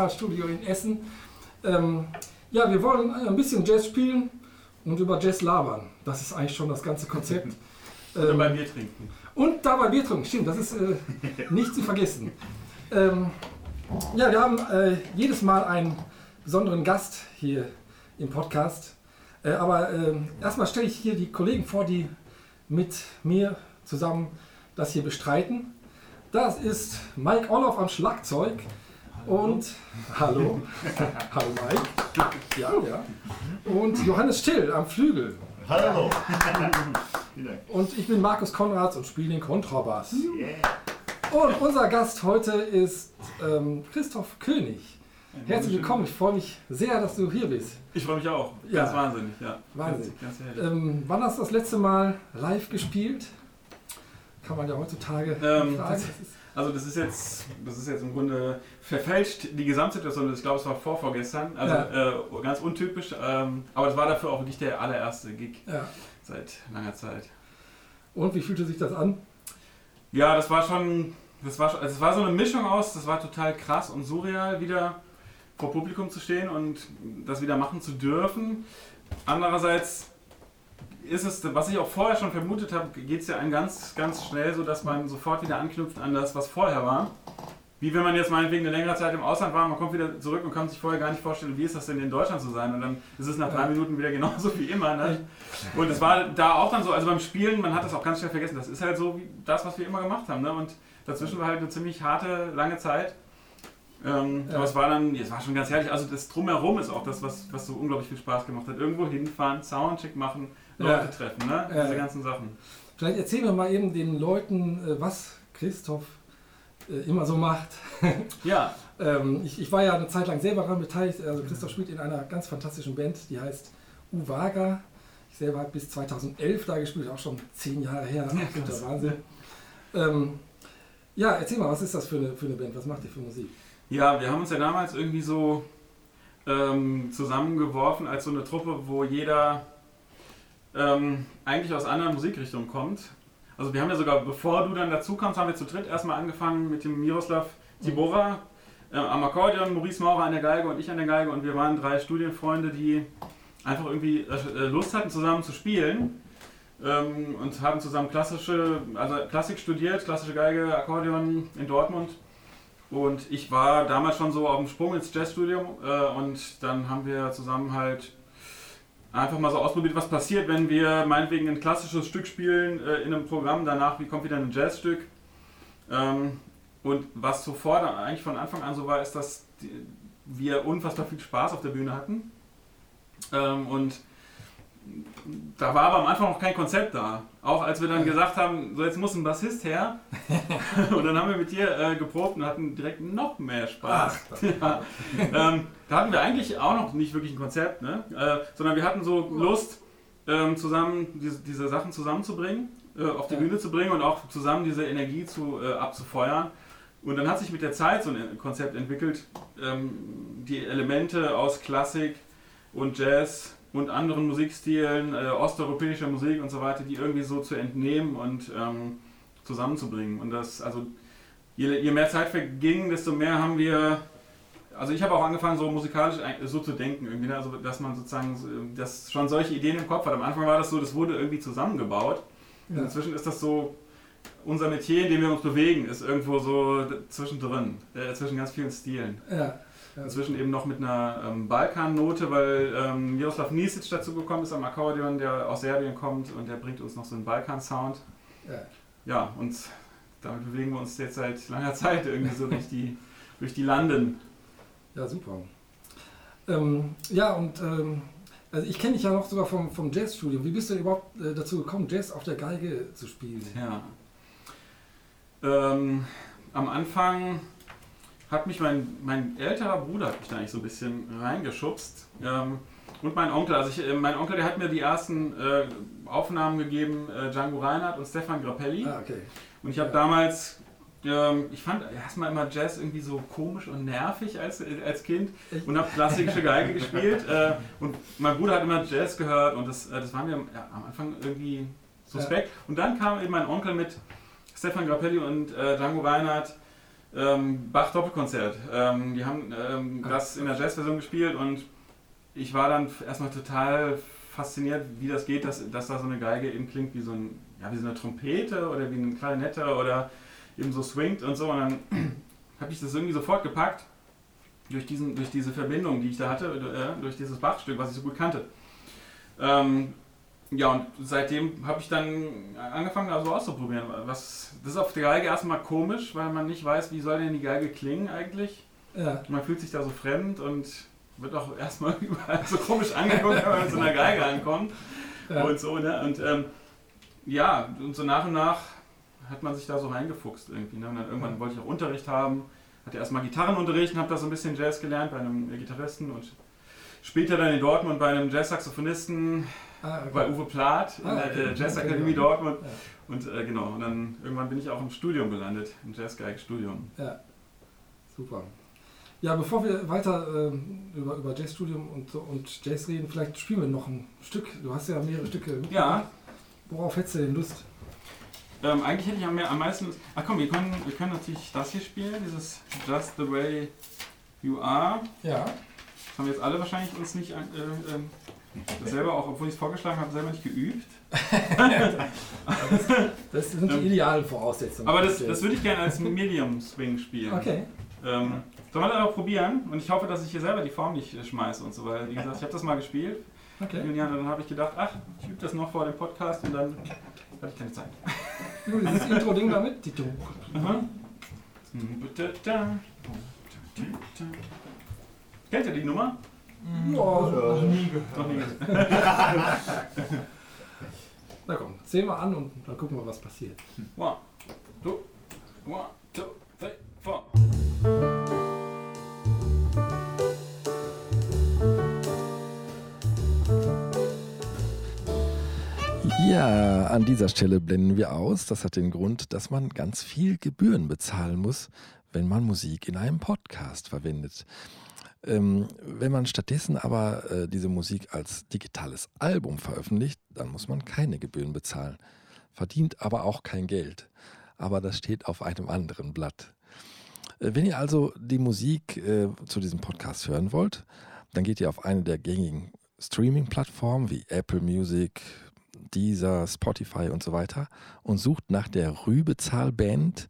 Rübezahl-Studio in Essen. Ähm, ja, wir wollen ein bisschen Jazz spielen und über Jazz labern. Das ist eigentlich schon das ganze Konzept. Und dabei Bier trinken. Und dabei Bier trinken, stimmt, das ist äh, nicht zu vergessen. Ähm, ja, wir haben äh, jedes Mal einen besonderen Gast hier im Podcast. Äh, aber äh, erstmal stelle ich hier die Kollegen vor, die mit mir zusammen das hier bestreiten. Das ist Mike Orloff am Schlagzeug. Und hallo. hallo Mike. Ja, ja. Und Johannes Still am Flügel. Hallo. Und ich bin Markus Konrads und spiele den Kontrabass. Yeah. Und unser Gast heute ist ähm, Christoph König. Herzlich willkommen, ich freue mich sehr, dass du hier bist. Ich freue mich auch. Ja. Ganz wahnsinnig, ja. Wahnsinn. Ganz, ganz. Ähm, wann hast du das letzte Mal live gespielt? Kann man ja heutzutage Ähm, fragen. das- Das ist, Also das ist jetzt, das ist jetzt im Grunde verfälscht die Gesamtsituation. Ich glaube, es war vor vorgestern, also äh, ganz untypisch. Ähm, aber es war dafür auch wirklich der allererste Gig ja. seit langer Zeit. Und wie fühlte sich das an? Ja, das war schon, das war, also es war so eine Mischung aus. Das war total krass und surreal, wieder vor Publikum zu stehen und das wieder machen zu dürfen. Andererseits ist es, was ich auch vorher schon vermutet habe, geht es ja einem ganz, ganz schnell so, dass man sofort wieder anknüpft an das, was vorher war. Wie wenn man jetzt meinetwegen eine längere Zeit im Ausland war, man kommt wieder zurück und kann sich vorher gar nicht vorstellen, wie ist das denn in Deutschland zu sein. Und dann ist es nach drei. Minuten wieder genauso wie immer. Ne? Und es war da auch dann so, also beim Spielen, man hat das auch ganz schnell vergessen, das ist halt so wie das, was wir immer gemacht haben. Ne? Und dazwischen war halt eine ziemlich harte, lange Zeit. Ähm, Ja. Aber es war dann, es war schon ganz herrlich. Also das Drumherum ist auch das, was, was so unglaublich viel Spaß gemacht hat. Irgendwo hinfahren, Soundcheck machen, Leute Ja. treffen, ne? Ja. diese ganzen Sachen. Vielleicht erzählen wir mal eben den Leuten, äh, was Christoph immer so macht. Ja, Ähm, ich, ich war ja eine Zeit lang selber daran beteiligt. Also Christoph spielt in einer ganz fantastischen Band, die heißt Uvaga. Ich selber habe bis 2011 da gespielt, auch schon zehn Jahre her. Ne? Absoluter Wahnsinn. Ähm, ja, erzähl mal, was ist das für eine, für eine Band? Was macht ihr für Musik? Ja, wir haben uns ja damals irgendwie so ähm, zusammengeworfen als so eine Truppe, wo jeder ähm, eigentlich aus anderen Musikrichtungen kommt. Also wir haben ja sogar, bevor du dann dazu kamst, haben wir zu dritt erstmal angefangen mit dem Miroslav Tibora äh, am Akkordeon, Maurice Maurer an der Geige und ich an der Geige und wir waren drei Studienfreunde, die einfach irgendwie äh, Lust hatten zusammen zu spielen ähm, und haben zusammen klassische, also Klassik studiert, klassische Geige, Akkordeon in Dortmund. Und ich war damals schon so auf dem Sprung ins Jazzstudium äh, und dann haben wir zusammen halt einfach mal so ausprobiert, was passiert, wenn wir meinetwegen ein klassisches Stück spielen äh, in einem Programm, danach wie kommt wieder ein Jazzstück. Ähm, und was sofort eigentlich von Anfang an so war, ist, dass die, wir unfassbar viel Spaß auf der Bühne hatten. Ähm, und da war aber am Anfang noch kein Konzept da. Auch als wir dann gesagt haben, so jetzt muss ein Bassist her. und dann haben wir mit dir äh, geprobt und hatten direkt noch mehr Spaß. ja. ähm, da hatten wir eigentlich auch noch nicht wirklich ein Konzept, ne? äh, sondern wir hatten so Lust, ähm, zusammen diese, diese Sachen zusammenzubringen, äh, auf die Ja. Bühne zu bringen und auch zusammen diese Energie zu, äh, abzufeuern. Und dann hat sich mit der Zeit so ein Konzept entwickelt, ähm, die Elemente aus Klassik und Jazz und anderen Musikstilen, äh, osteuropäischer Musik und so weiter, die irgendwie so zu entnehmen und ähm, zusammenzubringen. Und das, also je, je mehr Zeit verging, desto mehr haben wir, also ich habe auch angefangen, so musikalisch so zu denken, irgendwie, ne? also dass man sozusagen, so, dass schon solche Ideen im Kopf hat. Am Anfang war das so, das wurde irgendwie zusammengebaut. Ja. inzwischen ist das so, unser Metier, in dem wir uns bewegen, ist irgendwo so zwischendrin, äh, zwischen ganz vielen Stilen. Ja. Inzwischen eben noch mit einer ähm, Balkan-Note, weil ähm, Miroslav Nisic dazu gekommen ist am Akkordeon, der aus Serbien kommt und der bringt uns noch so einen Balkan-Sound. ja. Ja, und damit bewegen wir uns jetzt seit langer Zeit irgendwie so durch die, durch die Landen. Ja, super. Ähm, ja, und ähm, also ich kenne dich ja noch sogar vom, vom Jazzstudium. Wie bist du denn überhaupt äh, dazu gekommen, Jazz auf der Geige zu spielen? Ja. Ähm, am Anfang hat mich mein, mein älterer Bruder hat mich da eigentlich so ein bisschen reingeschubst. Ähm, und mein Onkel, also ich, äh, mein Onkel, der hat mir die ersten äh, Aufnahmen gegeben, äh, Django Reinhardt und Stefan Grappelli. Ah, okay. Und ich habe Ja. damals, ähm, ich fand erstmal immer Jazz irgendwie so komisch und nervig als, als Kind und habe klassische Geige gespielt. Äh, und mein Bruder hat immer Jazz gehört und das, äh, das war mir ja, am Anfang irgendwie suspekt. Und dann kam eben mein Onkel mit Stefan Grappelli und äh, Django Reinhardt ähm, Bach Doppelkonzert. Ähm, die haben ähm, das in der Jazzversion gespielt und ich war dann erstmal total fasziniert, wie das geht, dass, dass da so eine Geige eben klingt wie so, ein, ja, wie so eine Trompete oder wie eine Klarinette oder eben so swingt und so. Und dann habe ich das irgendwie sofort gepackt durch, diesen, durch diese Verbindung, die ich da hatte, äh, durch dieses Bachstück, was ich so gut kannte. Ähm, ja, und seitdem habe ich dann angefangen, also auszuprobieren. Was, das ist auf der Geige erstmal komisch, weil man nicht weiß, wie soll denn die Geige klingen eigentlich. Ja. Man fühlt sich da so fremd und wird auch erstmal überall so komisch angeguckt, wenn man mit so einer Geige ankommt. Ja. Und so, ne? Und ähm, ja, und so nach und nach hat man sich da so reingefuchst irgendwie. Ne? Und dann irgendwann wollte ich auch Unterricht haben. Hatte erstmal Gitarrenunterricht und habe da so ein bisschen Jazz gelernt bei einem Gitarristen und später dann in Dortmund bei einem Jazz-Saxophonisten Ah, okay. bei Uwe Plath in Ah, der okay. äh, Jazzakademie Okay. Dortmund. Ja. Und äh, genau, und dann irgendwann bin ich auch im Studium gelandet, im Jazzgeig-Studium. Ja, super. Ja, bevor wir weiter ähm, über, über Jazzstudium und, und Jazz reden, vielleicht spielen wir noch ein Stück. Du hast ja mehrere Stücke. Ja, Worauf hättest du denn Lust? ähm, eigentlich hätte ich am, am meisten. Ach komm, wir können, wir können natürlich das hier spielen, dieses Just the Way You Are. Ja. Das haben wir jetzt alle wahrscheinlich uns nicht an- äh, ähm, das selber, auch obwohl ich es vorgeschlagen habe, selber nicht geübt. Das sind die Ähm, idealen Voraussetzungen. Aber das, das würde ich gerne als Medium Swing spielen. Okay. Ähm, sollen wir das auch probieren? Und ich hoffe, dass ich hier selber die Form nicht äh, schmeiße und so, weil, wie gesagt, ich habe das mal gespielt. Okay. Julian, dann habe ich gedacht, ach, ich übe das noch vor dem Podcast und dann hatte ich keine Zeit. Nur dieses Intro-Ding damit. Tito. Aha. Kennt ihr die Nummer? Oh, Noch nie Noch nie. na komm, zähl mal an und dann gucken wir, was passiert. One, two, one, two, three, four. Ja, an dieser Stelle blenden wir aus. Das hat den Grund, dass man ganz viel Gebühren bezahlen muss, wenn man Musik in einem Podcast verwendet. Ähm, wenn man stattdessen aber äh, diese Musik als digitales Album veröffentlicht, dann muss man keine Gebühren bezahlen, verdient aber auch kein Geld. Aber das steht auf einem anderen Blatt. Äh, Wenn ihr also die Musik äh, zu diesem Podcast hören wollt, dann geht ihr auf eine der gängigen Streaming-Plattformen wie Apple Music, Deezer, Spotify und so weiter und sucht nach der Rübezahl Band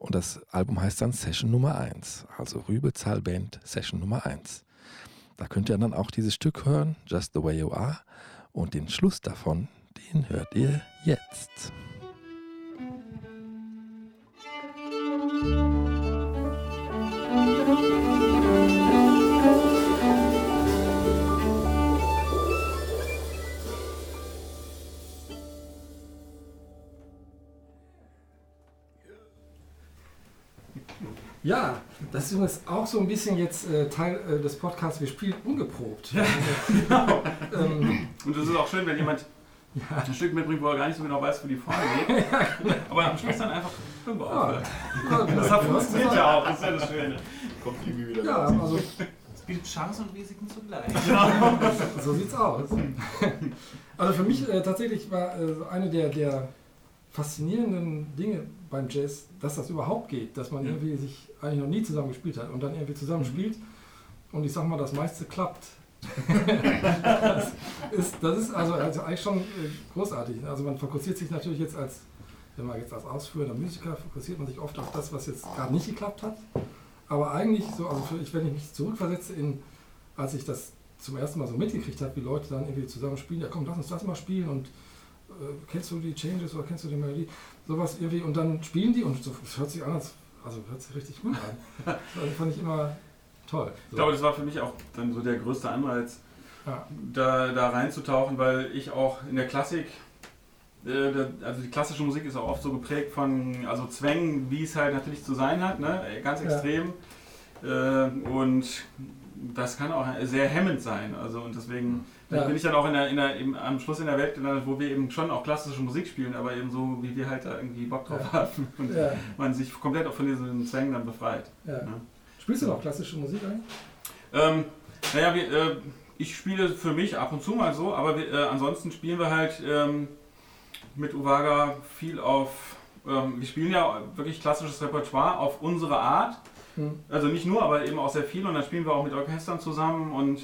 und das Album heißt dann Session Nummer 1, also Rübezahl Band Session Nummer 1. Da könnt ihr dann auch dieses Stück hören, Just the Way You Are und den Schluss davon, den hört ihr jetzt. Ja, das ist übrigens auch so ein bisschen jetzt äh, Teil äh, des Podcasts. Wir spielen ungeprobt. Genau. ähm, Und es ist auch schön, wenn jemand ein Stück mitbringt, wo er gar nicht so genau weiß, wo die Form geht. Aber am Schluss dann einfach irgendwo ja, ja, Das hat funktioniert ja auch, das ist ja das Schöne. Kommt irgendwie wieder Ja, dazu. also Es bietet Chancen und Risiken zugleich. so sieht's aus. Also für mich äh, tatsächlich war äh, so eine der, der faszinierenden Dinge beim Jazz, dass das überhaupt geht, dass man Ja. irgendwie sich eigentlich noch nie zusammen gespielt hat und dann irgendwie zusammen spielt und ich sag mal, das meiste klappt. das, ist, das ist also, also eigentlich schon äh, großartig. Also man fokussiert sich natürlich jetzt als, wenn man jetzt als ausführender Musiker, fokussiert man sich oft auf das, was jetzt gerade nicht geklappt hat. Aber eigentlich so, also für, ich, wenn ich mich zurückversetze in, als ich das zum ersten Mal so mitgekriegt habe, wie Leute dann irgendwie zusammen spielen, ja komm, lass uns das mal spielen und kennst du die Changes oder kennst du die Melodie? Sowas irgendwie und dann spielen die und so, das hört sich an, als, also hört sich richtig gut an. Das fand ich immer toll. Ich glaube, das war für mich auch dann so der größte Anreiz, ja. da, da reinzutauchen, weil ich auch in der Klassik, äh, also die klassische Musik ist auch oft so geprägt von also Zwängen, wie es halt natürlich zu sein hat, ne? ganz Ja. extrem. Äh, und das kann auch sehr hemmend sein. Also und deswegen Ja. bin ich dann auch in der, in der, eben am Schluss in der Welt gelandet, wo wir eben schon auch klassische Musik spielen, aber eben so, wie wir halt da irgendwie Bock drauf Ja. haben und Ja, man sich komplett auch von diesen Zwängen dann befreit. Ja. Spielst du noch klassische Musik eigentlich? Ähm, naja, wir, äh, ich spiele für mich ab und zu mal so, aber wir, äh, ansonsten spielen wir halt ähm, mit Uwaga viel auf ähm, wir spielen ja wirklich klassisches Repertoire auf unsere Art. Hm. Also nicht nur, aber eben auch sehr viel und dann spielen wir auch mit Orchestern zusammen und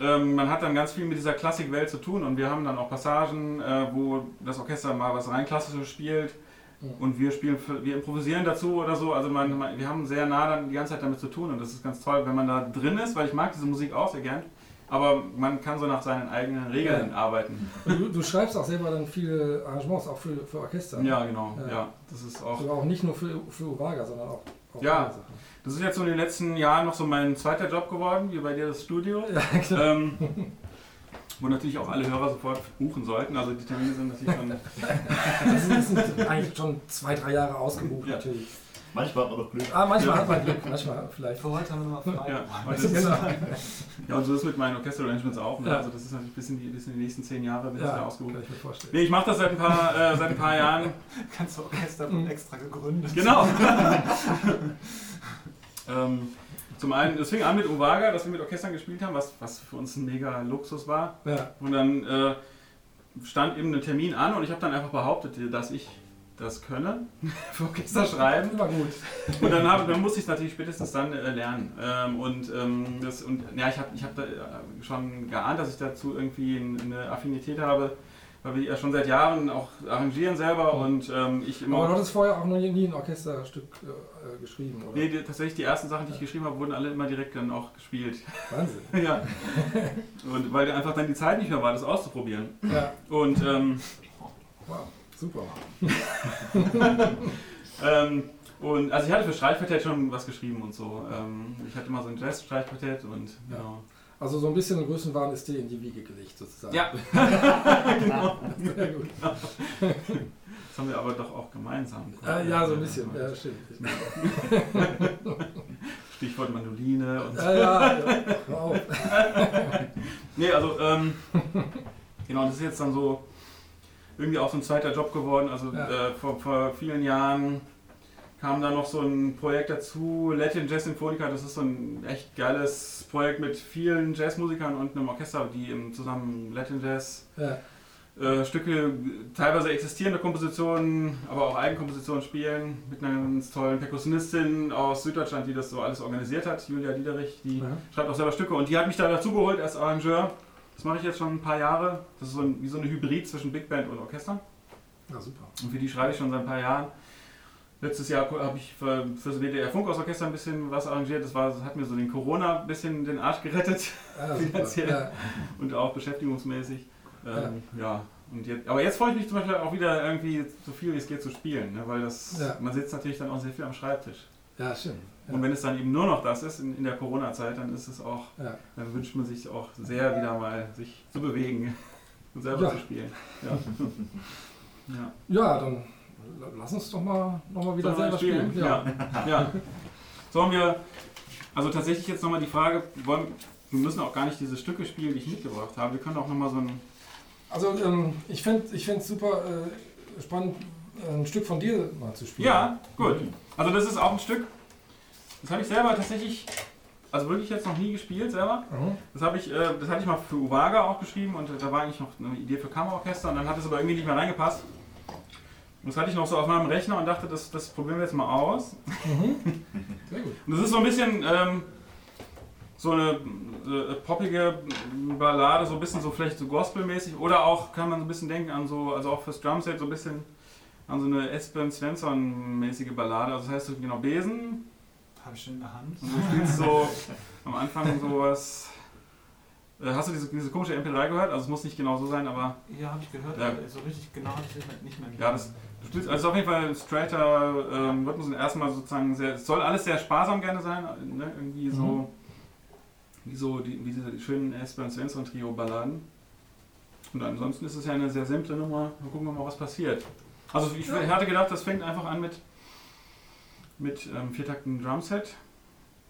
ähm, man hat dann ganz viel mit dieser Klassikwelt zu tun und wir haben dann auch Passagen, äh, wo das Orchester mal was rein klassisches spielt Mhm. und wir spielen, wir improvisieren dazu oder so. Also man, man, wir haben sehr nah dann die ganze Zeit damit zu tun und das ist ganz toll, wenn man da drin ist, weil ich mag diese Musik auch sehr gern. Aber man kann so nach seinen eigenen Regeln arbeiten. Und Du, du schreibst auch selber dann viele Arrangements, auch für, für Orchester. Ja, genau. Ja. Ja, das ist auch. Also auch nicht nur für, für Uvaga, sondern auch, auch Ja. Das ist jetzt so in den letzten Jahren noch so mein zweiter Job geworden, wie bei dir das Studio. Ja, genau. Ähm, wo natürlich auch alle Hörer sofort buchen sollten. Also die Termine sind natürlich schon. Das sind, eigentlich schon zwei, drei Jahre ausgebucht Ja. natürlich. Manchmal hat man noch Glück. Ah, manchmal Ja. hat man Glück, manchmal vielleicht. Für heute haben wir nochmal frei. Ja, und das ist, Genau. ja, und so ist es mit meinen Orchester-Arrangements auch. Ne? Ja. Also das ist natürlich bis in die, bis in die nächsten zehn Jahre bis Ja, ja, ausgebucht. kann ich mir vorstellen. Nee, ich mache das seit ein paar, äh, seit ein paar Jahren. Ganze Orchester Mhm. extra gegründet. Genau. ähm, zum einen, es fing an mit Uvaga, dass wir mit Orchestern gespielt haben, was, was für uns ein mega Luxus war. Ja, Und dann äh, stand eben ein Termin an und ich habe dann einfach behauptet, dass ich das könne, für Orchester schreiben. immer gut. Und dann, hab, dann musste ich es natürlich spätestens dann äh, lernen. Ähm, und ähm, das, und ja, ich habe ich hab da äh, schon geahnt, dass ich dazu irgendwie ein- eine Affinität habe, weil wir ja schon seit Jahren auch arrangieren selber und ähm, ich immer. Aber du hattest vorher auch noch nie, nie ein Orchesterstück äh, geschrieben, oder? Nee, die, tatsächlich die ersten Sachen, die ich geschrieben habe, wurden alle immer direkt dann auch gespielt. Wahnsinn. ja. Und weil einfach dann die Zeit nicht mehr war, das auszuprobieren. Ja, Und ähm, wow, super. ähm, und also ich hatte für Streichquartett schon was geschrieben und so. Ähm, ich hatte mal so ein Jazz-Streichquartett und Ja. genau. Also so ein bisschen Größenwahn ist dir in die Wiege gelegt sozusagen. Ja, Sehr gut. das haben wir aber doch auch gemeinsam. Äh, ja, so ein bisschen. Ja, stimmt. Stichwort Mandoline und Ja, ja, ja. Hör auf. Nee, also, ähm, genau, das ist jetzt dann so irgendwie auch so ein zweiter Job geworden. Also Ja. äh, vor, vor vielen Jahren kam da noch so ein Projekt dazu, Latin Jazz Symphonica. Das ist so ein echt geiles Projekt mit vielen Jazzmusikern und einem Orchester, die im zusammen Latin Jazz Ja, äh, Stücke, teilweise existierende Kompositionen, aber auch Eigenkompositionen spielen, mit einer ganz tollen Perkussionistin aus Süddeutschland, die das so alles organisiert hat, Julia Diederich, die Ja. schreibt auch selber Stücke und die hat mich da dazu geholt als Arrangeur. Das mache ich jetzt schon ein paar Jahre. Das ist so ein, wie so eine Hybrid zwischen Big Band und Orchester. ja super. Und für die schreibe ich schon seit ein paar Jahren. Letztes Jahr habe ich für, für das WDR Funkhausorchester ein bisschen was arrangiert. Das, war, das hat mir so den Corona ein bisschen den Arsch gerettet Ja, super. Finanziell. Ja, und auch beschäftigungsmäßig. Ähm, ja. Und jetzt, aber jetzt freue ich mich zum Beispiel auch wieder irgendwie so viel wie es geht zu spielen, ne? weil das, Ja. man sitzt natürlich dann auch sehr viel am Schreibtisch. ja stimmt. Ja. Und wenn es dann eben nur noch das ist in, in der Corona-Zeit, dann ist es auch, Ja. dann wünscht man sich auch sehr wieder mal sich zu bewegen und selber Ja. zu spielen. Ja. ja. ja, dann lass uns doch mal, noch mal wieder selber spielen. Ja. ja. Sollen wir, also tatsächlich jetzt nochmal die Frage, wollen, wir müssen auch gar nicht diese Stücke spielen, die ich mitgebracht habe. Wir können auch nochmal so ein, Also ähm, ich fände ich fänd's super äh, spannend, ein Stück von dir mal zu spielen. Ja, gut. Also das ist auch ein Stück, das habe ich selber tatsächlich, also wirklich jetzt noch nie gespielt selber. Mhm. Das habe ich, äh, das hatte ich mal für Uvaga auch geschrieben und da war eigentlich noch eine Idee für Kammerorchester und dann hat es aber irgendwie nicht mehr reingepasst. Und das hatte ich noch so auf meinem Rechner und dachte, das, das probieren wir jetzt mal aus. Mhm. Sehr gut. Und das ist so ein bisschen ähm, so eine äh, poppige Ballade, so ein bisschen so vielleicht so gospelmäßig oder auch kann man so ein bisschen denken an so, also auch fürs Drumset so ein bisschen an so eine Espen Svensson-mäßige Ballade. Also das heißt so genau Besen Habe ich schon in der Hand. und du spielst so am Anfang sowas. Äh, hast du diese, diese komische MP3 gehört? Also es muss nicht genau so sein, aber Ja, habe ich gehört, Ja. aber so richtig genau habe ich nicht mehr Ja, das- spielst also auf jeden Fall straighter ähm, Rhythmus und erstmal sozusagen sehr, es soll alles sehr sparsam gerne sein, ne? irgendwie so, Mhm. wie so die, wie diese schönen Esper und Svensson Trio Balladen. Und ansonsten ist es ja eine sehr simple Nummer. Dann gucken wir mal, was passiert. Also ich Ja. hatte gedacht, das fängt einfach an mit mit ähm, viertakten Drumset.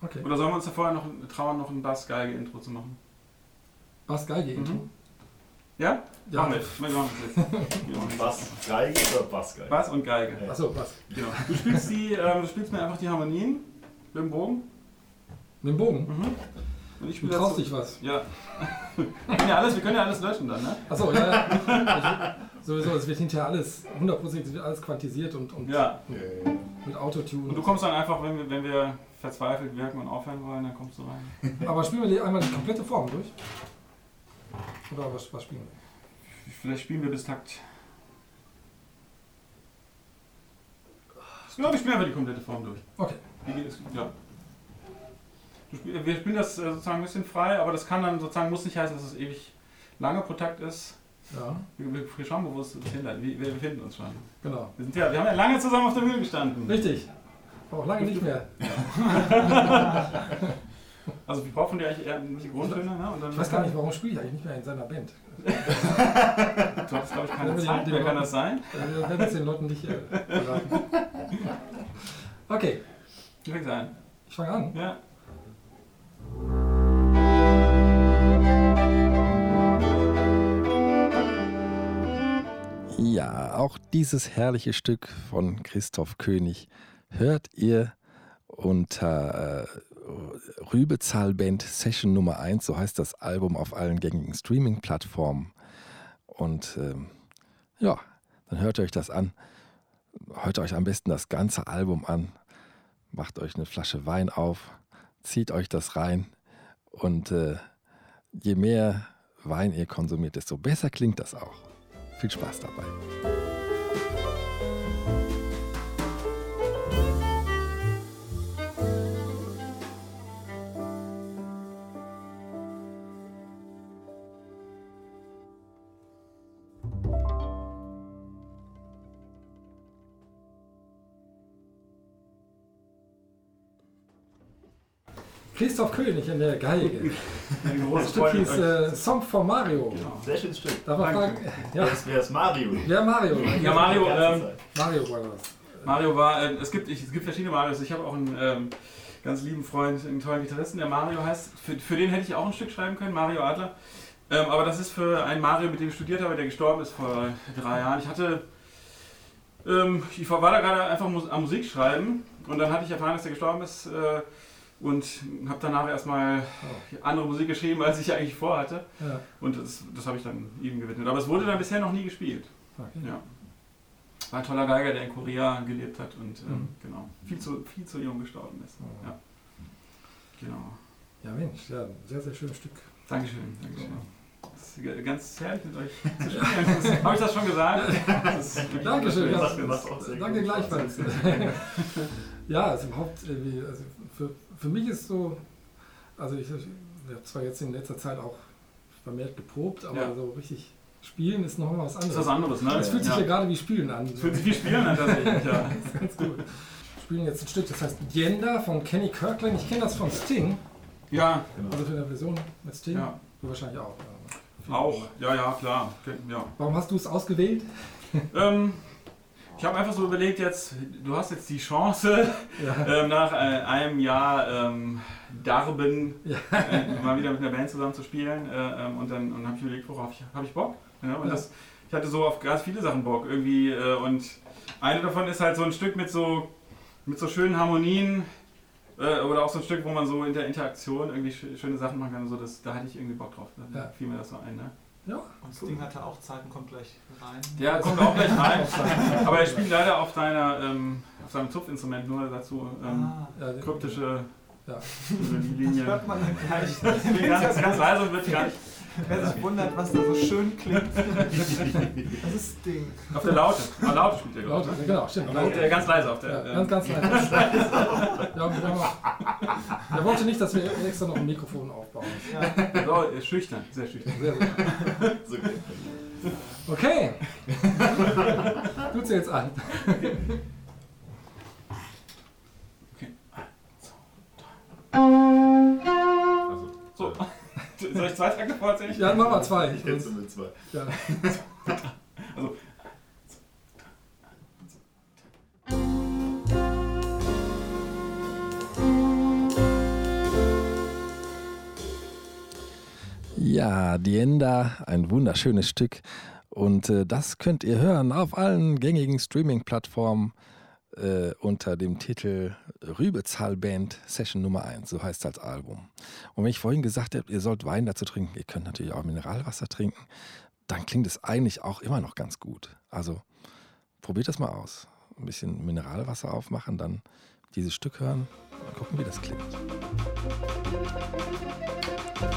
Okay. Oder sollen wir uns da vorher noch trauen, noch ein Bass-Geige-Intro zu machen? Was Geige Mhm. Intro? Ja? Ja. Jetzt. Wir machen das. Bass, Geige oder Bassgeige? Bass und Geige. Ja. Achso, was? Genau. Du spielst die, ähm, du spielst mir einfach die Harmonien mit dem Bogen. Mit dem Bogen? Und ich Du spiele traust dazu- dich was. Ja. wir, können ja alles, wir können ja alles löschen dann, ne? Achso, ja, ja. Sowieso, es wird hinterher alles, 100% es wird alles quantisiert und, und Ja. mit Autotune. Und du kommst dann einfach, wenn wir, wenn wir verzweifelt wirken und aufhören wollen, dann kommst du rein. Aber spielen wir die einmal die komplette Form durch? Oder was, was spielen wir? Vielleicht spielen wir bis Takt. Ja, wir spielen einfach die komplette Form durch. Okay. Wie geht es? Ja. Du spiel, wir spielen das äh, sozusagen ein bisschen frei, aber das kann dann sozusagen, muss nicht heißen, dass es ewig lange pro Takt ist. Ja, Wir, wir, schauen wo es hinleitet. Wir, wir befinden uns schon. genau. Wir, sind ja, wir haben ja lange zusammen auf der Bühne gestanden. Richtig. Aber auch lange nicht mehr. Also wir brauchen ja eigentlich eher die Grundtöne. Ne? Und dann Ich weiß gar nicht, warum spiele ich eigentlich nicht mehr in seiner Band. Du hast, glaube ich, keine Zeit. die- kann das sein? Wir werden es den Leuten nicht äh, verraten. Okay, Du fängst an. ich fange an. Ja. Ja, auch dieses herrliche Stück von Christoph König hört ihr unter äh, Rübezahl-Band Session Nummer 1, so heißt das Album auf allen gängigen Streaming-Plattformen. Und ähm, ja, dann hört euch das an. Hört euch am besten das ganze Album an. Macht euch eine Flasche Wein auf, zieht euch das rein. Und äh, je mehr Wein ihr konsumiert, desto besser klingt das auch. Viel Spaß dabei. Christoph König in der Geige. Das Stück hieß äh, Song for Mario. Sehr schönes Stück. Darf man fragen? Ja, wäre es Mario. wer Mario? Ja, Mario, ähm. Mario Brothers. Mario war, äh, es, gibt, ich, es gibt verschiedene Marios. Ich habe auch einen ähm, ganz lieben Freund, einen tollen Gitarristen, der Mario heißt. Für, für den hätte ich auch ein Stück schreiben können, Mario Adler. Ähm, aber das ist für einen Mario, mit dem ich studiert habe, der gestorben ist vor drei Jahren. Ich hatte, ähm, ich war da gerade einfach am Musik schreiben und dann hatte ich erfahren, dass der gestorben ist äh, und habe danach erstmal andere Musik geschrieben, als ich eigentlich vorhatte. Ja. Und das, das habe ich dann ihm gewidmet. Aber es wurde dann bisher noch nie gespielt. Okay. Ja. War ein toller Geiger, der in Korea gelebt hat und ähm, Mhm. genau, viel zu, viel zu jung gestorben ist. Mhm. Ja. Genau. ja, Mensch, ja, sehr, sehr schönes Stück. Dankeschön, Dankeschön. Das ist ganz herrlich mit euch zu spielen. Habe ich das schon gesagt? Das Dankeschön. Das auch sehr Danke gleichfalls. ja, also überhaupt, irgendwie, also für, für mich ist so, also ich, ich habe zwar jetzt in letzter Zeit auch vermehrt geprobt, aber Ja. so richtig spielen ist noch mal was Das anderes. ist was anderes, ne? Es fühlt sich ja. ja. gerade wie Spielen an. Es fühlt sich wie Spielen an, tatsächlich, ja. Das ist ganz gut. Wir spielen jetzt ein Stück, das heißt Yenda von Kenny Kirkland. Ich kenne das von Sting, Ja, also für eine Version mit Sting. ja. Du wahrscheinlich auch. Auch, ja, ja, klar. Ja. Warum hast du es ausgewählt? Ähm, ich habe einfach so überlegt, jetzt, du hast jetzt die Chance, Ja. ähm, nach äh, einem Jahr ähm, Darben Ja. äh, mal wieder mit einer Band zusammen zu spielen. Äh, ähm, und dann und habe ich überlegt, worauf ich, habe ich Bock? Ja, und. Das, ich hatte so auf ganz viele Sachen Bock irgendwie. Äh, und eine davon ist halt so ein Stück mit so, mit so schönen Harmonien. Äh, oder auch so ein Stück, wo man so in der Interaktion irgendwie schö- schöne Sachen machen kann. So, das, da hatte ich irgendwie Bock drauf. Da fiel mir das so ein. Ne? Ja, Und Sting hatte auch Zeiten, kommt gleich rein. Der kommt auch gleich rein. aber er spielt leider auf, deiner, ähm, auf seinem Zupfinstrument nur dazu. Ähm, ah, ja, kryptische Ja. Linien. hört man dann gleich. ganz, ganz leise und wird gar nicht. Wer sich wundert, was da so schön klingt. Das ist Sting. Auf der Laute. Ah, Laute spielt er, glaube Laut, ich. genau, stimmt. Laute. Äh, ganz leise auf der. Ja, ganz, ganz leise. ja, wir haben auch, er wollte nicht, dass wir extra noch ein Mikrofon aufbauen. Ja. so, äh, schüchtern, sehr schüchtern. Sehr geht Okay. Tut's jetzt an. Also, So. Soll ich zwei Takte vorzählen? Ja, mach mal zwei. ich kenn's mit zwei. Ja. Also. Ja, Dienda, ein wunderschönes Stück. Und äh, das könnt ihr hören auf allen gängigen Streaming-Plattformen äh, unter dem Titel Rübezahl Band Session Nummer 1, so heißt das Album. Und wenn ich vorhin gesagt habe, ihr sollt Wein dazu trinken, ihr könnt natürlich auch Mineralwasser trinken. dann klingt es eigentlich auch immer noch ganz gut. Also probiert das mal aus. Ein bisschen Mineralwasser aufmachen, dann dieses Stück hören und gucken, wie das klingt.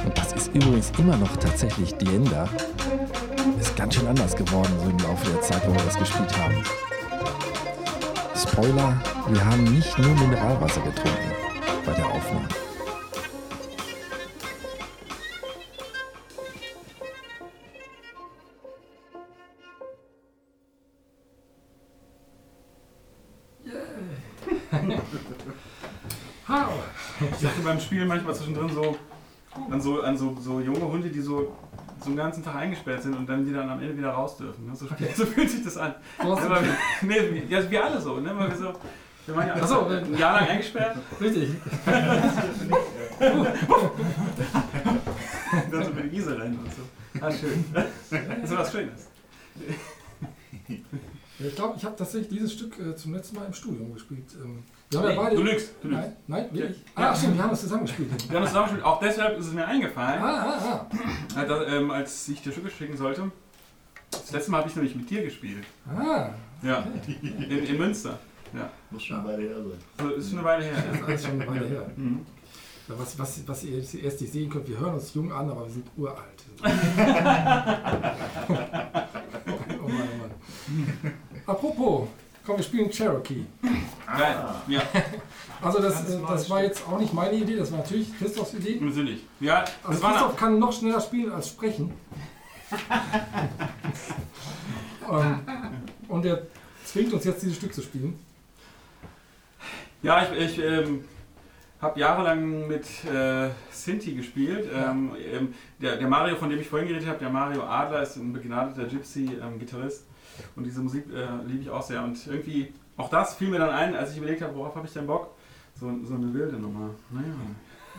Und das ist übrigens immer noch tatsächlich Dienda. Ist ganz schön anders geworden, so im Laufe der Zeit, wo wir das gespielt haben. Spoiler, wir haben nicht nur Mineralwasser getrunken bei der Aufnahme. Ich dachte beim Spielen manchmal zwischendrin so an so, an so, so junge Hunde, die so, so den ganzen Tag eingesperrt sind und dann die dann am Ende wieder raus dürfen. Ne? So, so fühlt sich das an. du hast Ja, nee, wie- ja, wir alle so, ne? Weil wir so, wir waren ja Ach so, ein Jahr lang eingesperrt, richtig. dann so die Wiese rennen und so. Ah, schön. Das ist was Schönes. Ich glaube, ich habe tatsächlich dieses Stück äh, zum letzten Mal im Studium gespielt. Ähm, wir haben ja Nee, beide. du lügst, du lügst. Nein, nein, wirklich. Ja. Ah, stimmt, wir haben das zusammen gespielt. Wir haben das zusammengespielt, auch deshalb ist es mir eingefallen, Ah, ah, äh, da, ähm, als ich dir Stücke schicken sollte. Das letzte Mal habe ich nämlich mit dir gespielt. ah. Ah, Ja, in, in Münster. Muss schon beide her sein. So, ist schon eine Weile her. das ist alles schon eine Weile her. Mhm. Ja, Was, was, was ihr jetzt erst nicht sehen könnt, wir hören uns jung an, aber wir sind uralt. oh Mann, oh Mann. Apropos, komm, wir spielen Cherokee. Geil. Ja, Also das, äh, das war jetzt auch nicht meine Idee, das war natürlich Christophs Idee. natürlich. Ja, das Also war Christoph kann noch schneller spielen als sprechen. ähm, und er zwingt uns jetzt dieses Stück zu spielen. Ja, ich, ich ähm, habe jahrelang mit äh, Sinti gespielt. Ähm, ähm, der, der Mario, von dem ich vorhin geredet habe, der Mario Adler, ist ein begnadeter Gypsy-Gitarrist. Und diese Musik äh, liebe ich auch sehr. Und irgendwie, auch das fiel mir dann ein, als ich überlegt habe, worauf habe ich denn Bock? So, so eine wilde Nummer. Naja.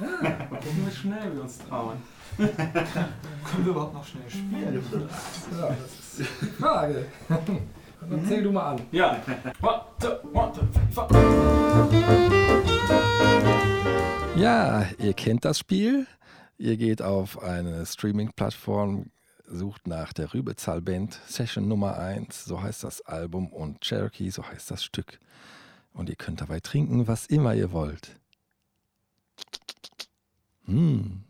Mal gucken, wie schnell wir uns trauen. Können wir überhaupt noch schnell spielen? Ja, das ist die Frage. Dann zähl du mal an. Ja. One, two, one, two, three, four. Ja, ihr kennt das Spiel. Ihr geht auf eine Streaming-Plattform, sucht nach der Rübezahl Band Session Nummer 1, so heißt das Album, und Cherokee, so heißt das Stück. Und ihr könnt dabei trinken, was immer ihr wollt. Hm.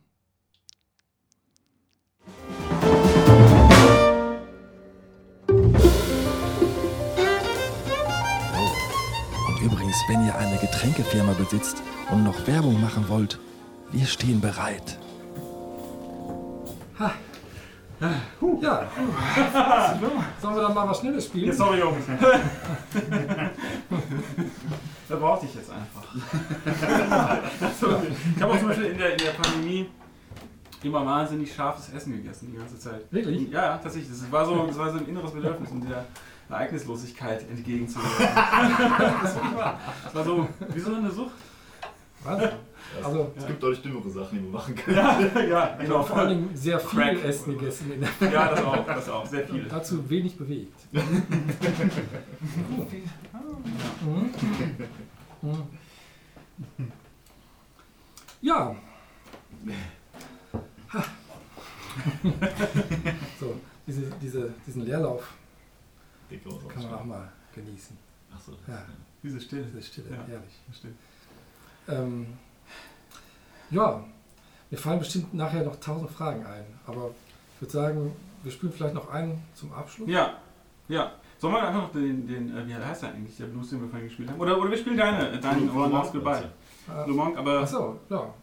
Oh. Und übrigens, wenn ihr eine Getränkefirma besitzt und noch Werbung machen wollt, wir stehen bereit. Ja. Sollen wir dann mal was Schnelles spielen? Ja, sorry, Jungs. da brauchte ich jetzt einfach. ich habe auch zum Beispiel in der, in der Pandemie immer wahnsinnig scharfes Essen gegessen die ganze Zeit. Wirklich? Ja, tatsächlich. Das war so, das war so ein inneres Bedürfnis, um der Ereignislosigkeit entgegenzuwirken. das war, wahr. das war so wie so eine Sucht. Wahnsinn. Also, Es gibt deutlich dümmere Sachen, die man machen kann. Ja, ja, ich genau. habe vor allen Dingen sehr viel Crack. Essen gegessen. In der Ja, das auch, das auch, sehr viele. dazu wenig bewegt. Ja. So, diese, diese, diesen Leerlauf kann man auch mal genießen. Achso. Ja, Diese Stille. diese Stille, Ja. herrlich. Stimmt. Ähm, ja, mir fallen bestimmt nachher noch tausend Fragen ein, aber ich würde sagen, wir spielen vielleicht noch einen zum Abschluss. Ja, ja. Sollen wir einfach noch den, den äh, wie heißt der eigentlich, der Blues, den wir vorhin gespielt haben? Oder, oder wir spielen deine, äh, deinen Blue One Monk Lost Goodbye. Äh, Blue Monk, aber. Achso, ja.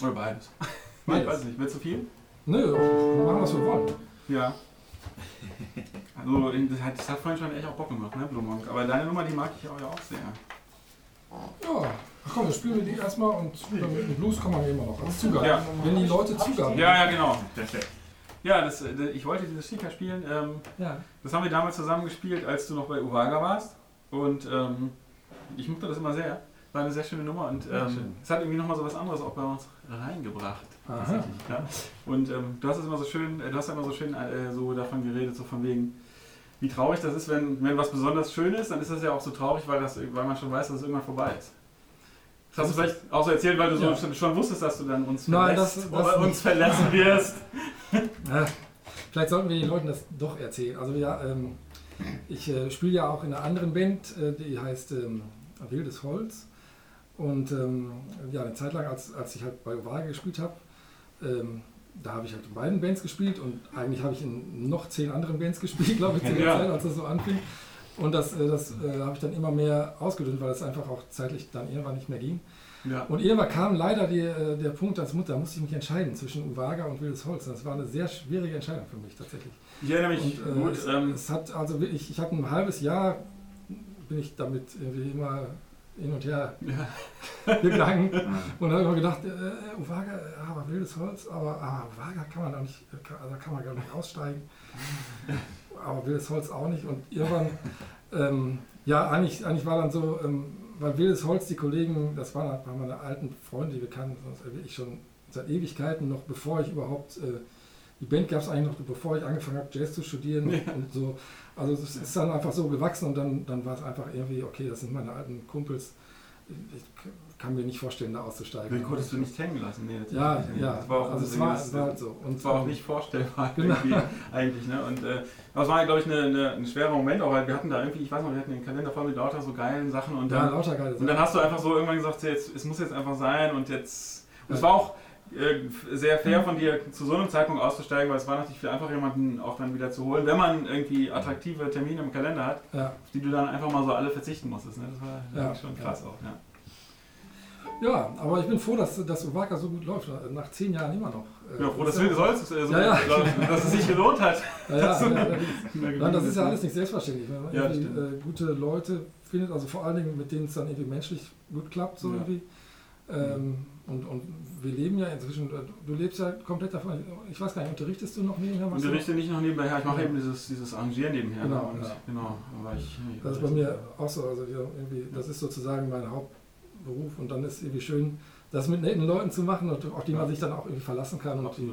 Oder beides. Beides. Ich weiß nicht, wird zu viel? Nö, wir machen was wir wollen. Ja. Also, das hat, das hat vorhin schon echt auch Bock gemacht, ne, Blue Monk. Aber deine Nummer, die mag ich auch, ja auch sehr. Ja, ach komm, wir spielen die erstmal und mit dem Blues kommen wir immer noch als Zugabe. Ja. Wenn die Leute Zugabe Ja, ja, genau. Perfekt. Ja, das, äh, ich wollte dieses ja spielen. Ähm, ja. das haben wir damals zusammen gespielt, als du noch bei Uraga warst. Und ähm, ich mochte das immer sehr. War eine sehr schöne Nummer und Ja, ähm, schön. es hat irgendwie nochmal so was anderes auch bei uns reingebracht. Ja. Und ähm, du hast es immer so schön, äh, du hast ja immer so schön äh, so davon geredet, so von wegen, wie traurig das ist, wenn, wenn was besonders schön ist, dann ist das ja auch so traurig, weil, das, weil man schon weiß, dass es irgendwann vorbei ist. Das hast du vielleicht auch so erzählt, weil du so Ja. schon, schon wusstest, dass du dann uns Nein, verlässt das- das nicht. uns verlassen wirst. Ja, vielleicht sollten wir den Leuten das doch erzählen. Also ja, ähm, ich äh, spiele ja auch in einer anderen Band, äh, die heißt ähm, Wildes Holz. Und ähm, ja, eine Zeit lang, als, als ich halt bei Ovaga gespielt habe, ähm, da habe ich halt in beiden Bands gespielt und eigentlich habe ich in noch zehn anderen Bands gespielt, glaube ich, zu der Ja. Zeit, als das so anfing. Und das, äh, das äh, habe ich dann immer mehr ausgedünnt, weil es einfach auch zeitlich dann irgendwann nicht mehr ging. Ja. Und irgendwann kam leider die, äh, der Punkt als Mutter, musste ich mich entscheiden zwischen Uvaga und Wildes Holz. Das war eine sehr schwierige Entscheidung für mich tatsächlich. Ich erinnere mich Und, äh, gut. es, Ähm, es hat also wirklich, ich habe ein halbes Jahr, bin ich damit irgendwie immer hin und her ja. gegangen und habe immer gedacht, äh, Uvaga, ja, aber wildes Holz, aber ah, Uvaga kann man auch nicht, äh, kann, da kann man gar nicht aussteigen. aber wildes Holz auch nicht. Und irgendwann, ähm, ja, eigentlich, eigentlich war dann so, ähm, weil wildes Holz, die Kollegen, das waren, waren meine alten Freunde, die wir kannten, wirklich schon seit Ewigkeiten, noch bevor ich überhaupt, äh, die Band gab es eigentlich noch, bevor ich angefangen habe, Jazz zu studieren Ja. und so. Also es ist dann einfach so gewachsen und dann, dann war es einfach irgendwie, okay, das sind meine alten Kumpels. Ich kann mir nicht vorstellen, da auszusteigen. Den konntest du nicht hängen lassen. Nee, das Ja, nicht. ja. Das war auch, also es war, es war halt so. Und das war auch nicht vorstellbar Genau. eigentlich. Ne? Und äh, es war, glaube ich, eine, eine, ein schwerer Moment auch, weil wir hatten da irgendwie, ich weiß noch, wir hatten den Kalender voll mit lauter so geilen Sachen und Ja, dann, lauter geile und dann Sachen. hast du einfach so irgendwann gesagt, jetzt, es muss jetzt einfach sein und jetzt. Und es Ja. war auch äh, sehr fair von dir, zu so einem Zeitpunkt auszusteigen, weil es war natürlich viel einfacher, jemanden auch dann wieder zu holen, wenn man irgendwie attraktive Termine im Kalender hat, Ja. auf die du dann einfach mal so alle verzichten musstest. Ne? Das war Ja. schon krass auch. Ja. Ja, aber ich bin froh, dass, dass Uwaka so gut läuft. Nach zehn Jahren immer noch. Äh, Ja, froh, dass sollst, äh, so, Ja, ja. dass es sich gelohnt hat. Ja, ja, ja, Nein, das ist ja alles nicht selbstverständlich. Wenn man Ja, äh, gute Leute findet, also vor allen Dingen mit denen es dann irgendwie menschlich gut klappt, so irgendwie. Ähm, und, und wir leben ja inzwischen, du lebst ja komplett davon, ich weiß gar nicht, unterrichtest du noch nebenher? du Unterrichte nicht noch nebenbei, ja, ich mache eben dieses, dieses Arrangieren nebenher. Genau, ne? und, ja. genau. Aber ich, noch? Das ist bei mir auch so, also irgendwie, das ist sozusagen mein Hauptberuf und dann ist irgendwie schön, das mit netten Leuten zu machen und auf die man Ja. sich dann auch irgendwie verlassen kann und die,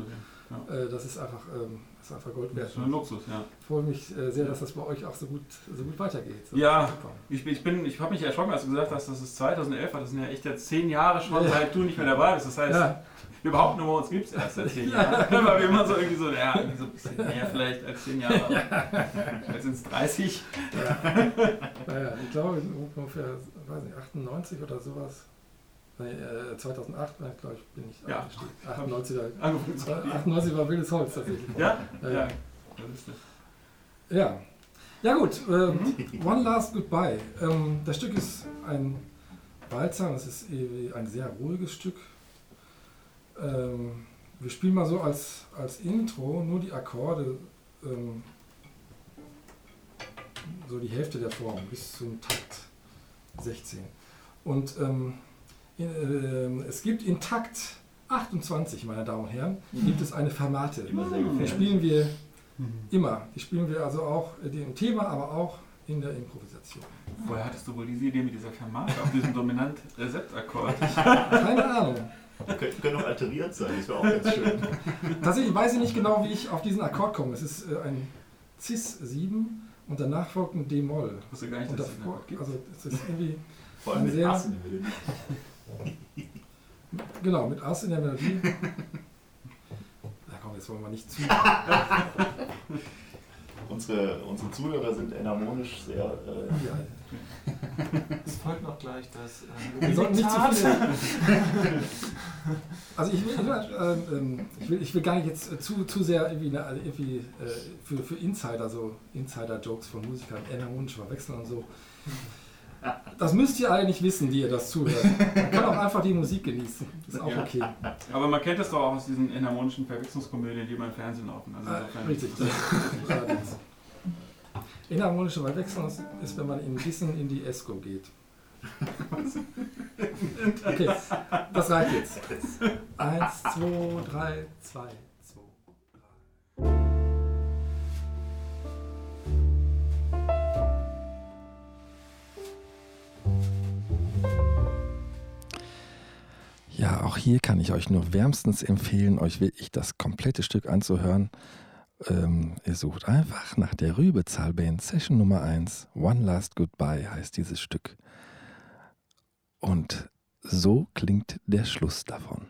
ja. äh, das ist einfach, ähm, ist einfach Gold Das wert. ist schon ein Luxus, ja. Ich freue mich äh, sehr, dass das bei euch auch so gut, so gut weitergeht. So, Ja. Ich, ich, bin, ich habe mich erschrocken, als du gesagt hast, das ist 2011 war. Das sind ja echt jetzt zehn Jahre schon, Ja. seit du nicht mehr dabei bist. Das heißt, Ja, wir behaupten nur, uns gibt es erst seit zehn Jahren. Weil wir immer so irgendwie so, ja, irgendwie so ein bisschen mehr vielleicht als zehn Jahre. aber Jetzt sind es 30. naja, ich glaube ungefähr, weiß nicht, 98 oder sowas. Nee, äh, 2008, äh, glaube ich, bin ich Ja. eingestiegen. 98, war- Angefangen zu äh, 98 war wildes Holz tatsächlich. Ja? Ja. Ja. Das ist das. Ja, ja gut, ähm, One Last Goodbye. Ähm, das Stück ist ein Walzer, das ist ein sehr ruhiges Stück. Ähm, wir spielen mal so als, als Intro nur die Akkorde, ähm, so die Hälfte der Form bis zum Takt 16. Und ähm, in, ähm, es gibt in Takt 28, meine Damen und Herren, gibt es eine sehr Die spielen wir immer. Die spielen wir also auch äh, im Thema, aber auch in der Improvisation. Woher hattest du wohl diese Idee mit dieser Fermate auf diesem dominant Rezeptakkord? Keine Ahnung. Könnte können auch alteriert sein, das wäre auch ganz schön. Tatsächlich weiß ich nicht genau, wie ich auf diesen Akkord komme. Es ist äh, ein Cis 7 und danach folgt ein D-Moll. Wusste gar nicht, Und dass es den Akkord gibt. also es ist irgendwie, Vor allem mit sehr- Ass in der Melodie. genau, mit Ass in der Melodie. Na komm, jetzt wollen wir nicht zu. Unsere, unsere Zuhörer sind enharmonisch sehr. Äh, Ja, Es folgt noch gleich das äh, Wir sollten nicht zu viel. Also ich will, ich will, ähm, ähm, ich will, ich will gar nicht jetzt äh, zu, zu sehr irgendwie, ne, also irgendwie äh, für, für Insider, so Insider-Jokes von Musikern enharmonisch verwechseln und so. Das müsst ihr alle nicht wissen, die ihr das zuhört. Man kann auch einfach die Musik genießen. Ist auch Ja. okay. Aber man kennt das doch auch aus diesen enharmonischen Verwechslungskomödien, die immer im Fernsehen laufen. Also Äh, richtig. Enharmonische Verwechslung ist, wenn man in Wissen in die ESCO geht. Okay, das reicht jetzt. Eins, zwei, drei, zwei, zwei. Ja, auch hier kann ich euch nur wärmstens empfehlen, euch wirklich das komplette Stück anzuhören. Ähm, ihr sucht einfach nach der Rübezahlband Session Nummer 1. One Last Goodbye heißt dieses Stück. Und so klingt der Schluss davon.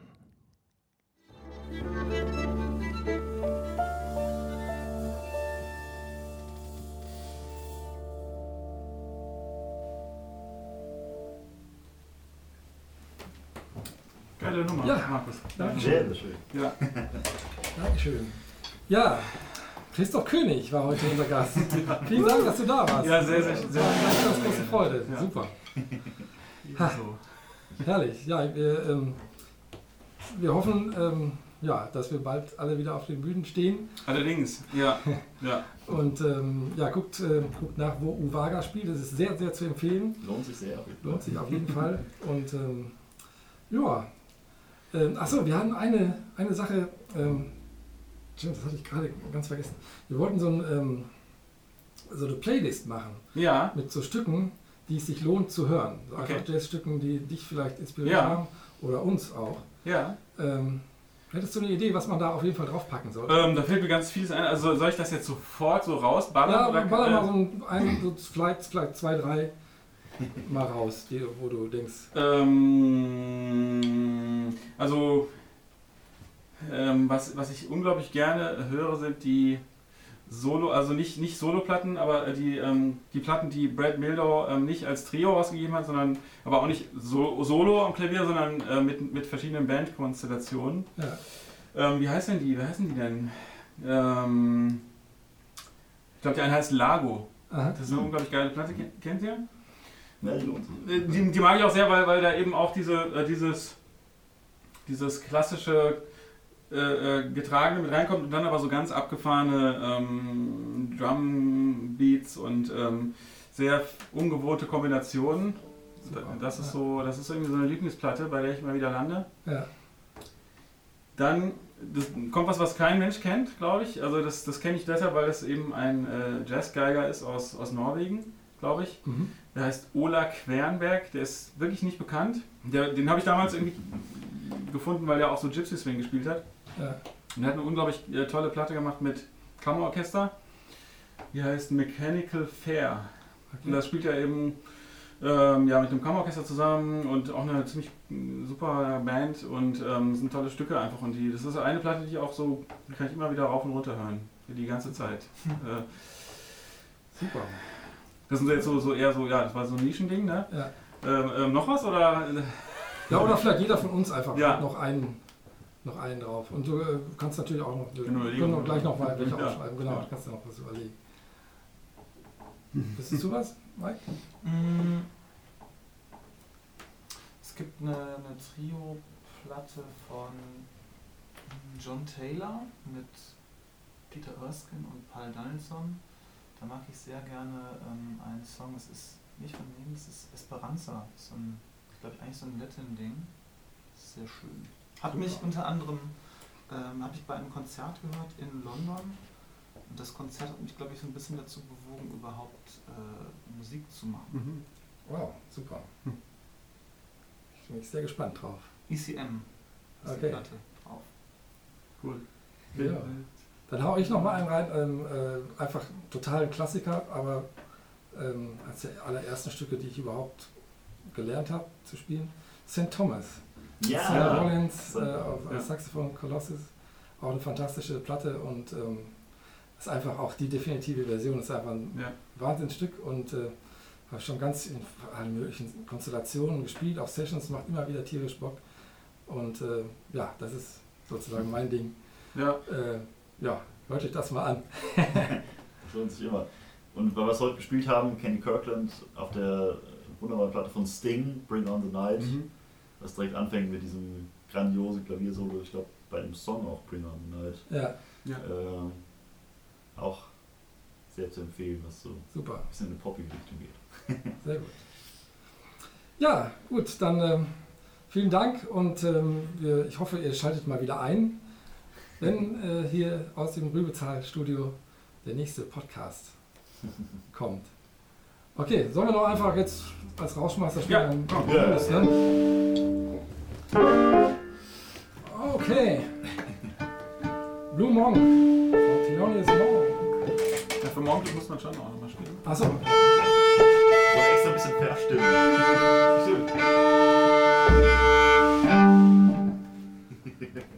Geile Nummer, ja. Markus. Dankeschön. Dankeschön. Ja. Dankeschön. Ja, Christoph König war heute unser Gast. Vielen Dank, dass du da warst. Ja, sehr, sehr, sehr. Das war eine ganz große Freude. Ja. Super. Ha. So. Herrlich. Ja, wir, ähm, wir hoffen, ähm, ja, dass wir bald alle wieder auf den Bühnen stehen. Allerdings, ja. ja. Und ähm, ja, guckt, äh, guckt nach, wo Uwaga spielt. Das ist sehr, sehr zu empfehlen. Lohnt sich sehr. auf jeden Fall. Lohnt sich auf jeden Fall. Und ähm, ja. Ähm, achso, wir hatten eine, eine Sache. Ähm, stimmt, das hatte ich gerade ganz vergessen. Wir wollten so, ein, ähm, so eine Playlist machen Ja, mit so Stücken, die es sich lohnt zu hören. So Okay. einfach Jazzstücken, die dich vielleicht inspiriert Ja. haben oder uns auch. ja. Ähm, hättest du eine Idee, was man da auf jeden Fall draufpacken soll? Ähm, da fällt mir ganz vieles ein. Also soll ich das jetzt sofort so rausballern? ja, oder- baller mal äh, so ein, ein so vielleicht, vielleicht zwei, drei mal raus, die, wo du denkst, Ähm, also, ähm, was, was ich unglaublich gerne höre, sind die Solo, also nicht, nicht Solo-Platten, aber die, ähm, die Platten, die Brad Mildau ähm, nicht als Trio rausgegeben hat, sondern aber auch nicht so, solo am Klavier, sondern äh, mit, mit verschiedenen Bandkonstellationen. ja, Ähm, wie heißen die? Wie heißen die denn? Ähm, ich glaube, der eine heißt Lago. aha, Das ist eine unglaublich geile Platte. Kennt- Kennt ihr? Ja. Äh, Die, die mag ich auch sehr, weil, weil da eben auch diese, äh, dieses, dieses klassische äh, äh, Getragene mit reinkommt und dann aber so ganz abgefahrene ähm, Drum-Beats und ähm, sehr ungewohnte Kombinationen. Super. Das ist so, das ist irgendwie so eine Lieblingsplatte, bei der ich immer wieder lande. ja, Dann kommt was, was kein Mensch kennt, glaube ich. Also das, das kenne ich deshalb, weil das eben ein äh, Jazzgeiger ist aus, aus Norwegen, glaube ich. mhm. Der heißt Ola Quernberg, der ist wirklich nicht bekannt. Der, den habe ich damals irgendwie gefunden, weil er auch so Gypsy Swing gespielt hat. Ja, Und er hat eine unglaublich äh, tolle Platte gemacht mit Kammerorchester. Die heißt Mechanical Fair. Und okay. das spielt er eben ähm, ja, mit einem Kammerorchester zusammen und auch eine ziemlich mm, super Band und ähm, das sind tolle Stücke einfach. Und die, das ist eine Platte, die ich auch so, die kann ich immer wieder rauf und runter hören. Die ganze Zeit. Äh, super. das sind jetzt so, so eher so, ja, das war so ein Nischending, ne? Ja. Ähm, ähm, noch was oder? ja, oder vielleicht jeder von uns einfach Ja. noch einen, noch einen drauf. Und du äh, kannst natürlich auch noch, Genau, können gleich noch mal welche Ja. aufschreiben, genau, Ja. kannst du noch was überlegen. Bist du was, Mike? Mm. Es gibt eine, eine Trio-Platte von John Taylor mit Peter Erskine und Paul Donaldson. Da mag ich sehr gerne ähm, einen Song. Es ist nicht von ihm, es ist Esperanza. So ein, ich glaube eigentlich so ein Latin-Ding. Ist Sehr schön. Hat mich unter anderem ähm, habe ich bei einem Konzert gehört in London. Und das Konzert hat mich, glaube ich, so ein bisschen dazu bewogen, überhaupt äh, Musik zu machen. Mhm. Wow, super. Hm. Ich bin sehr gespannt drauf. ECM ist die Okay. Platte drauf. Cool. Ja. Dann hau ich noch mal einen rein, ähm, äh, einfach total ein Klassiker, aber ähm, als der allerersten Stücke, die ich überhaupt gelernt habe zu spielen, St. Thomas. Sarah Ja! Rollins äh, auf Ja. Saxophon Colossus, auch eine fantastische Platte und ähm, ist einfach auch die definitive Version, ist einfach ein Ja. Wahnsinnsstück und äh, habe schon ganz in allen möglichen Konstellationen gespielt, auch Sessions, macht immer wieder tierisch Bock und äh, ja, das ist sozusagen mein Ding. Ja. Äh, ja, hört euch das mal an. Das lohnt sich immer. Und weil wir es heute gespielt haben, Kenny Kirkland auf der wunderbaren Platte von Sting, Bring On The Night, Mhm. Was direkt anfängt mit diesem grandiosen Klaviersolo, ich glaube bei dem Song auch Bring On The Night. Ja, Ja. Ähm, auch sehr zu empfehlen, was so ein super, bisschen in eine poppige Richtung geht. sehr gut. Ja, gut, dann ähm, vielen Dank und ähm, wir, ich hoffe, ihr schaltet mal wieder ein, wenn äh, hier aus dem Rübezahl-Studio der nächste Podcast kommt. Okay, sollen wir noch einfach jetzt als Rauschmeister spielen? Ja, komm. Ja. Okay. Blue Monk. Von Thelonious Monk. Ja, für morgen muss man schon auch nochmal spielen. Achso, Ich wollte extra ein bisschen verstimmen.